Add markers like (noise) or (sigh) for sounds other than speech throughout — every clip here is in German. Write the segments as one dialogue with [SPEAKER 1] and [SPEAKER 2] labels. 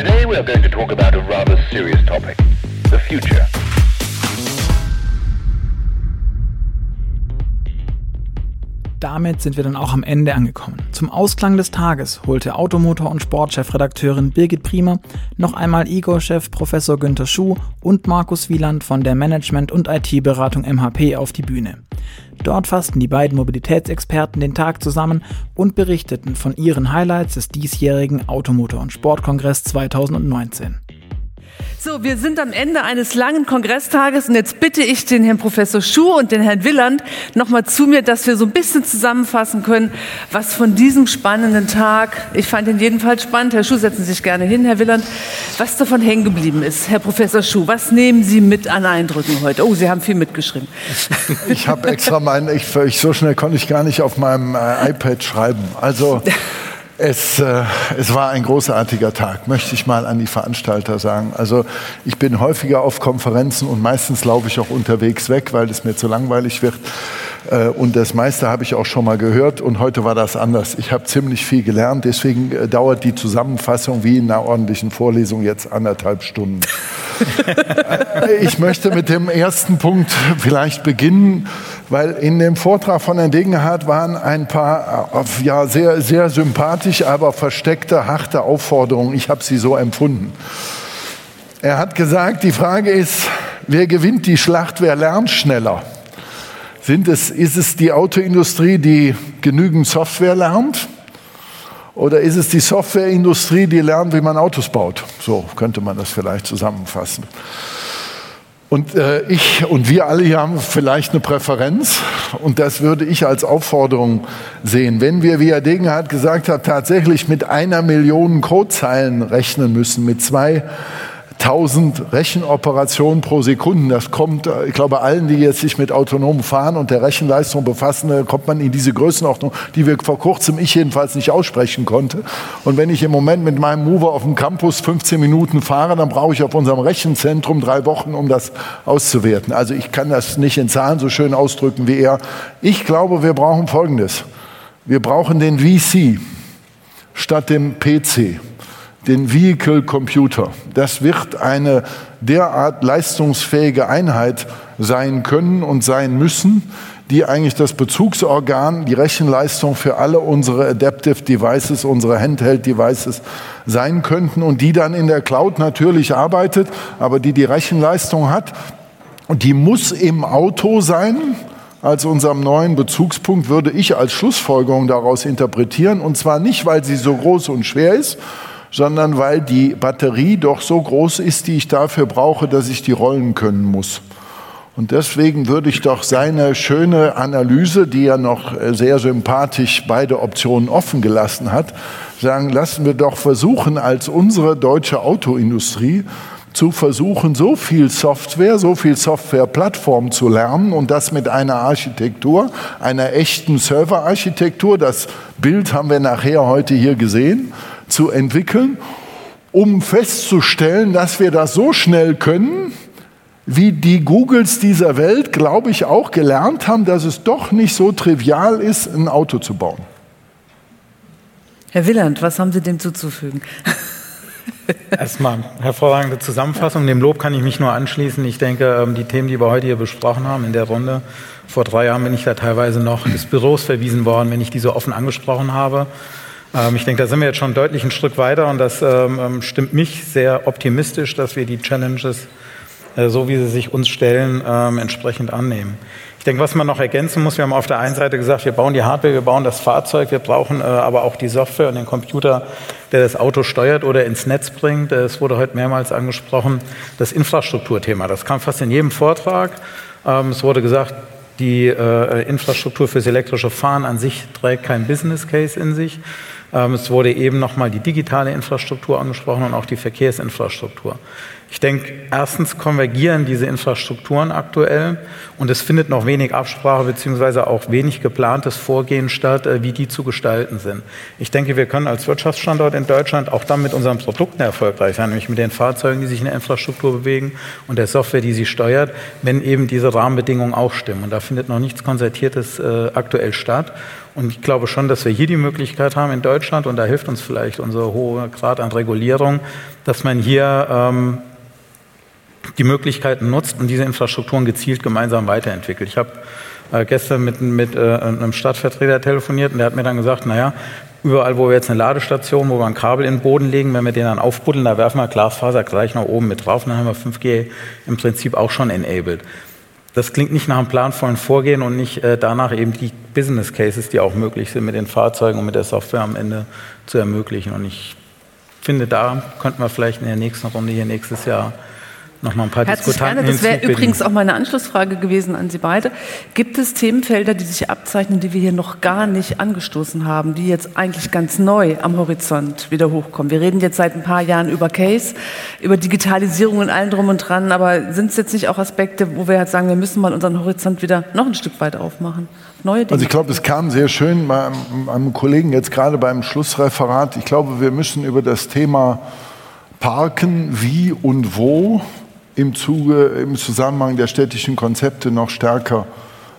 [SPEAKER 1] Today we are going to talk about a rather serious topic, the future.
[SPEAKER 2] Damit sind wir dann auch am Ende angekommen. Zum Ausklang des Tages holte Automotor- und Sportchefredakteurin Birgit Priemer noch einmal Igor-Chef Professor Günther Schuh und Markus Wieland von der Management- und IT-Beratung MHP auf die Bühne. Dort fassten die beiden Mobilitätsexperten den Tag zusammen und berichteten von ihren Highlights des diesjährigen Automotor- und Sportkongress 2019.
[SPEAKER 3] So, wir sind am Ende eines langen Kongresstages und jetzt bitte ich den Herrn Professor Schuh und den Herrn Willand nochmal zu mir, dass wir so ein bisschen zusammenfassen können, was von diesem spannenden Tag, ich fand ihn jedenfalls spannend, Herr Schuh, setzen Sie sich gerne hin, Herr Willand, was davon hängen geblieben ist. Herr Professor Schuh, was nehmen Sie mit an Eindrücken heute? Oh, Sie haben viel mitgeschrieben. (laughs)
[SPEAKER 4] Ich habe extra mein, ich, ich, so schnell konnte ich gar nicht auf meinem äh, iPad schreiben. Also (laughs) es, äh, es war ein großartiger Tag, möchte ich mal an die Veranstalter sagen. Also ich bin häufiger auf Konferenzen und meistens laufe ich auch unterwegs weg, weil es mir zu langweilig wird. Äh, und das meiste habe ich auch schon mal gehört und heute war das anders. Ich habe ziemlich viel gelernt, deswegen äh, dauert die Zusammenfassung wie in einer ordentlichen Vorlesung jetzt anderthalb Stunden. (laughs) ich möchte mit dem ersten Punkt vielleicht beginnen, weil in dem Vortrag von Herrn Degenhardt waren ein paar äh, ja, sehr, sehr sympathisch, aber versteckte, harte Aufforderungen. Ich habe sie so empfunden. Er hat gesagt, die Frage ist, wer gewinnt die Schlacht, wer lernt schneller? Sind es, ist es die Autoindustrie, die genügend Software lernt? Oder ist es die Softwareindustrie, die lernt, wie man Autos baut? So könnte man das vielleicht zusammenfassen. Und äh, ich und wir alle hier haben vielleicht eine Präferenz und das würde ich als Aufforderung sehen. Wenn wir, wie Herr Degenhardt gesagt hat, tatsächlich mit einer Million Codezeilen rechnen müssen, mit zwei 1000 Rechenoperationen pro Sekunde. Das kommt, äh, ich glaube, allen, die jetzt sich mit autonomem Fahren und der Rechenleistung befassen, kommt man in diese Größenordnung, die wir vor kurzem, ich jedenfalls nicht aussprechen konnte. Und wenn ich im Moment mit meinem Mover auf dem Campus 15 Minuten fahre, dann brauche ich auf unserem Rechenzentrum drei Wochen, um das auszuwerten. Also ich kann das nicht in Zahlen so schön ausdrücken wie er. Ich glaube, wir brauchen Folgendes. Wir brauchen den VC statt dem PC den Vehicle Computer. Das wird eine derart leistungsfähige Einheit sein können und sein müssen, die eigentlich das Bezugsorgan, die Rechenleistung für alle unsere Adaptive Devices, unsere Handheld Devices sein könnten und die dann in der Cloud natürlich arbeitet, aber die die Rechenleistung hat. Und die muss im Auto sein, als unserem neuen Bezugspunkt würde ich als Schlussfolgerung daraus interpretieren. Und zwar nicht, weil sie so groß und schwer ist, sondern weil die Batterie doch so groß ist, die ich dafür brauche, dass ich die rollen können muss. Und deswegen würde ich doch seine schöne Analyse, die er noch sehr sympathisch beide Optionen offen gelassen hat, sagen, lassen wir doch versuchen, als unsere deutsche Autoindustrie zu versuchen, so viel Software, so viel Softwareplattform zu lernen und das mit einer Architektur, einer echten Serverarchitektur. Das Bild haben wir nachher heute hier gesehen zu entwickeln, um festzustellen, dass wir das so schnell können, wie die Googles dieser Welt, glaube ich, auch gelernt haben, dass es doch nicht so trivial ist, ein Auto zu bauen.
[SPEAKER 3] Herr Willand, was haben Sie dem zuzufügen? (laughs)
[SPEAKER 5] Erstmal hervorragende Zusammenfassung. Dem Lob kann ich mich nur anschließen. Ich denke, ähm, die Themen, die wir heute hier besprochen haben in der Runde, vor drei Jahren bin ich da teilweise noch des Büros verwiesen worden, wenn ich die so offen angesprochen habe. Ähm, ich denke, da sind wir jetzt schon deutlich ein Stück weiter und das ähm, ähm, stimmt mich sehr optimistisch, dass wir die Challenges, äh, so wie sie sich uns stellen, entsprechend annehmen. Ich denke, was man noch ergänzen muss, wir haben auf der einen Seite gesagt, wir bauen die Hardware, wir bauen das Fahrzeug, wir brauchen äh, aber auch die Software und den Computer, der das Auto steuert oder ins Netz bringt. Es wurde heute mehrmals angesprochen, das Infrastrukturthema. Das kam fast in jedem Vortrag. Es wurde gesagt, die äh, Infrastruktur fürs elektrische Fahren an sich trägt kein Business Case in sich. Ähm, es wurde eben nochmal die digitale Infrastruktur angesprochen und auch die Verkehrsinfrastruktur. Ich denke, erstens konvergieren diese Infrastrukturen aktuell und es findet noch wenig Absprache beziehungsweise auch wenig geplantes Vorgehen statt, äh, wie die zu gestalten sind. Ich denke, wir können als Wirtschaftsstandort in Deutschland auch dann mit unseren Produkten erfolgreich sein, nämlich mit den Fahrzeugen, die sich in der Infrastruktur bewegen und der Software, die sie steuert, wenn eben diese Rahmenbedingungen auch stimmen. Und da findet noch nichts Konzertiertes äh, aktuell statt. Und ich glaube schon, dass wir hier die Möglichkeit haben in Deutschland, und da hilft uns vielleicht unser hoher Grad an Regulierung, dass man hier ähm, die Möglichkeiten nutzt und diese Infrastrukturen gezielt gemeinsam weiterentwickelt. Ich habe äh, gestern mit, mit äh, einem Stadtvertreter telefoniert und der hat mir dann gesagt, naja, überall, wo wir jetzt eine Ladestation, wo wir ein Kabel in den Boden legen, wenn wir den dann aufbuddeln, da werfen wir Glasfaser gleich nach oben mit drauf, dann haben wir 5G im Prinzip auch schon enabled. Das klingt nicht nach einem planvollen Vorgehen und nicht äh, danach eben die Business Cases, die auch möglich sind, mit den Fahrzeugen und mit der Software am Ende zu ermöglichen. Und ich finde, da könnten wir vielleicht in der nächsten Runde hier nächstes Jahr noch mal ein paar
[SPEAKER 3] Herzlich gerne. Das wäre übrigens auch meine Anschlussfrage gewesen an Sie beide. Gibt es Themenfelder, die sich abzeichnen, die wir hier noch gar nicht angestoßen haben, die jetzt eigentlich ganz neu am Horizont wieder hochkommen? Wir reden jetzt seit ein paar Jahren über Case, über Digitalisierung und allem drum und dran, aber sind es jetzt nicht auch Aspekte, wo wir halt sagen, wir müssen mal unseren Horizont wieder noch ein Stück weit aufmachen?
[SPEAKER 4] Neue Dinge? Also ich glaube, es kam sehr schön bei einem Kollegen jetzt gerade beim Schlussreferat. Ich glaube, wir müssen über das Thema Parken, wie und wo im Zuge, im Zusammenhang der städtischen Konzepte noch stärker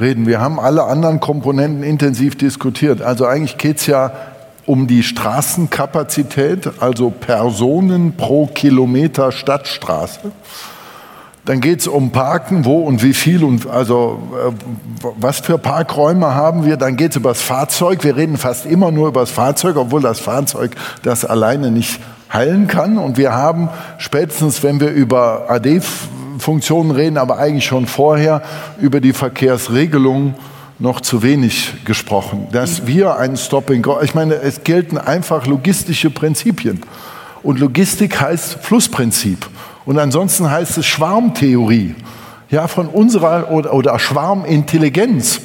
[SPEAKER 4] reden. Wir haben alle anderen Komponenten intensiv diskutiert. Also eigentlich geht es ja um die Straßenkapazität, also Personen pro Kilometer Stadtstraße. Dann geht es um Parken, wo und wie viel und also äh, was für Parkräume haben wir. Dann geht es über das Fahrzeug. Wir reden fast immer nur über das Fahrzeug, obwohl das Fahrzeug das alleine nicht heilen kann. Und wir haben spätestens, wenn wir über AD-Funktionen reden, aber eigentlich schon vorher über die Verkehrsregelung noch zu wenig gesprochen. Dass wir einen Stopping, ich meine, es gelten einfach logistische Prinzipien. Und Logistik heißt Flussprinzip. Und ansonsten heißt es Schwarmtheorie. Ja, von unserer oder, oder Schwarmintelligenz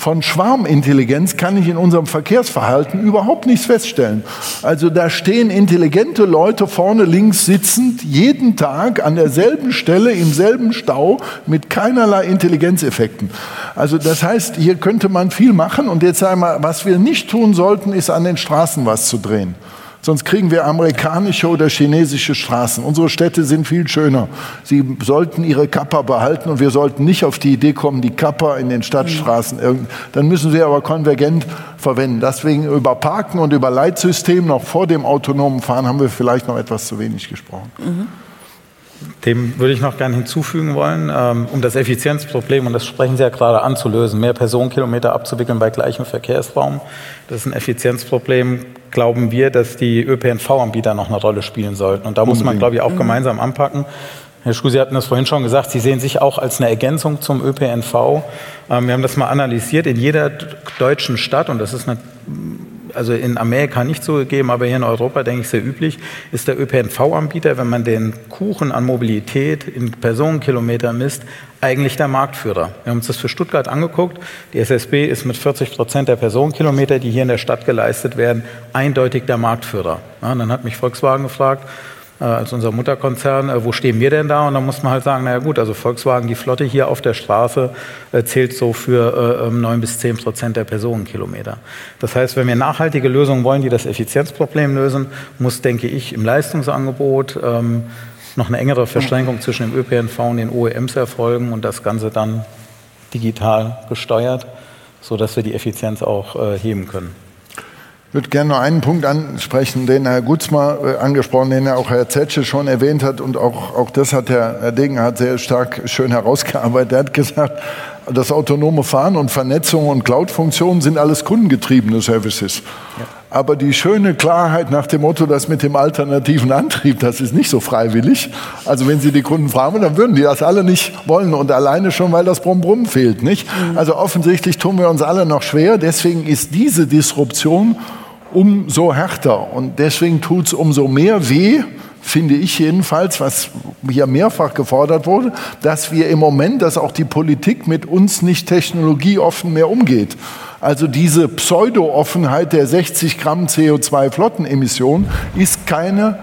[SPEAKER 4] von Schwarmintelligenz kann ich in unserem Verkehrsverhalten überhaupt nichts feststellen. Also da stehen intelligente Leute vorne links sitzend, jeden Tag an derselben Stelle, im selben Stau, mit keinerlei Intelligenzeffekten. Also das heißt, hier könnte man viel machen. Und jetzt einmal, was wir nicht tun sollten, ist an den Straßen was zu drehen. Sonst kriegen wir amerikanische oder chinesische Straßen. Unsere Städte sind viel schöner. Sie sollten ihre Kappa behalten und wir sollten nicht auf die Idee kommen, die Kappa in den Stadtstraßen. Mhm. Dann müssen sie aber konvergent verwenden. Deswegen über Parken und über Leitsystem noch vor dem autonomen Fahren haben wir vielleicht noch etwas zu wenig gesprochen. Mhm.
[SPEAKER 5] Dem würde ich noch gerne hinzufügen wollen, ähm, um das Effizienzproblem, und das sprechen Sie ja gerade an, zu lösen, mehr Personenkilometer abzuwickeln bei gleichem Verkehrsraum. Das ist ein Effizienzproblem, glauben wir, dass die ÖPNV-Anbieter noch eine Rolle spielen sollten. Und da muss man, glaube ich, auch mhm. gemeinsam anpacken. Herr Schuh, Sie hatten das vorhin schon gesagt, Sie sehen sich auch als eine Ergänzung zum ÖPNV. Ähm, wir haben das mal analysiert. In jeder deutschen Stadt, und das ist eine also in Amerika nicht so gegeben, aber hier in Europa, denke ich, sehr üblich, ist der ÖPNV-Anbieter, wenn man den Kuchen an Mobilität in Personenkilometer misst, eigentlich der Marktführer. Wir haben uns das für Stuttgart angeguckt. Die SSB ist mit 40 Prozent der Personenkilometer, die hier in der Stadt geleistet werden, eindeutig der Marktführer. Ja, dann hat mich Volkswagen gefragt, als unser Mutterkonzern, äh, wo stehen wir denn da? Und dann muss man halt sagen, naja gut, also Volkswagen, die Flotte hier auf der Straße äh, zählt so für neun ähm, bis zehn Prozent der Personenkilometer. Das heißt, wenn wir nachhaltige Lösungen wollen, die das Effizienzproblem lösen, muss, denke ich, im Leistungsangebot ähm, noch eine engere Verschränkung zwischen dem ÖPNV und den OEMs erfolgen und das Ganze dann digital gesteuert, sodass wir die Effizienz auch heben können.
[SPEAKER 4] Ich würde gerne noch einen Punkt ansprechen, den Herr Gutzmer äh, angesprochen, den er auch Herr Zetsche schon erwähnt hat und auch, auch das hat Herr, Herr Degenhardt sehr stark schön herausgearbeitet. Er hat gesagt, das autonome Fahren und Vernetzung und Cloud-Funktionen sind alles kundengetriebene Services. Ja. Aber die schöne Klarheit nach dem Motto, das mit dem alternativen Antrieb, das ist nicht so freiwillig. Also wenn Sie die Kunden fragen, dann würden die das alle nicht wollen und alleine schon, weil das Brumm-Brumm fehlt, nicht? Mhm. Also offensichtlich tun wir uns alle noch schwer. Deswegen ist diese Disruption umso härter. Und deswegen tut es umso mehr weh, finde ich jedenfalls, was hier mehrfach gefordert wurde, dass wir im Moment, dass auch die Politik mit uns nicht technologieoffen mehr umgeht. Also diese Pseudo-Offenheit der 60 Gramm CO2-Flottenemission ist keine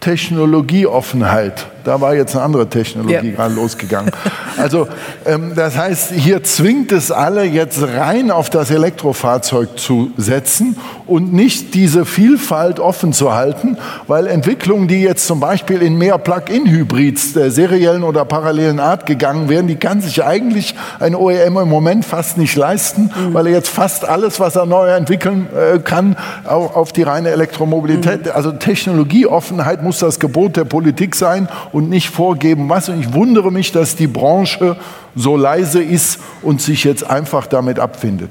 [SPEAKER 4] Technologieoffenheit. Da war jetzt eine andere Technologie ja. gerade losgegangen. Also ähm, das heißt, hier zwingt es alle jetzt rein auf das Elektrofahrzeug zu setzen und nicht diese Vielfalt offen zu halten, weil Entwicklungen, die jetzt zum Beispiel in mehr Plug-in-Hybrids der seriellen oder parallelen Art gegangen wären, die kann sich eigentlich ein OEM im Moment fast nicht leisten, mhm. weil er jetzt fast alles, was er neu entwickeln äh, kann, auch auf die reine Elektromobilität, mhm. also Technologieoffenheit muss das Gebot der Politik sein und nicht vorgeben, was. Und ich wundere mich, dass die Branche so leise ist und sich jetzt einfach damit abfindet.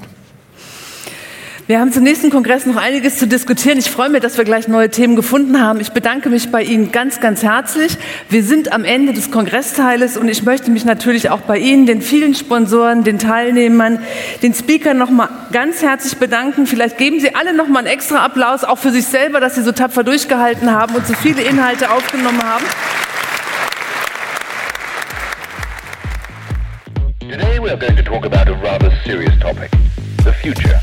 [SPEAKER 3] Wir haben zum nächsten Kongress noch einiges zu diskutieren. Ich freue mich, dass wir gleich neue Themen gefunden haben. Ich bedanke mich bei Ihnen ganz, ganz herzlich. Wir sind am Ende des Kongressteiles und ich möchte mich natürlich auch bei Ihnen, den vielen Sponsoren, den Teilnehmern, den Speakern noch mal ganz herzlich bedanken. Vielleicht geben Sie alle noch mal einen extra Applaus, auch für sich selber, dass Sie so tapfer durchgehalten haben und so viele Inhalte aufgenommen haben. We are going to talk about a rather serious topic, the future.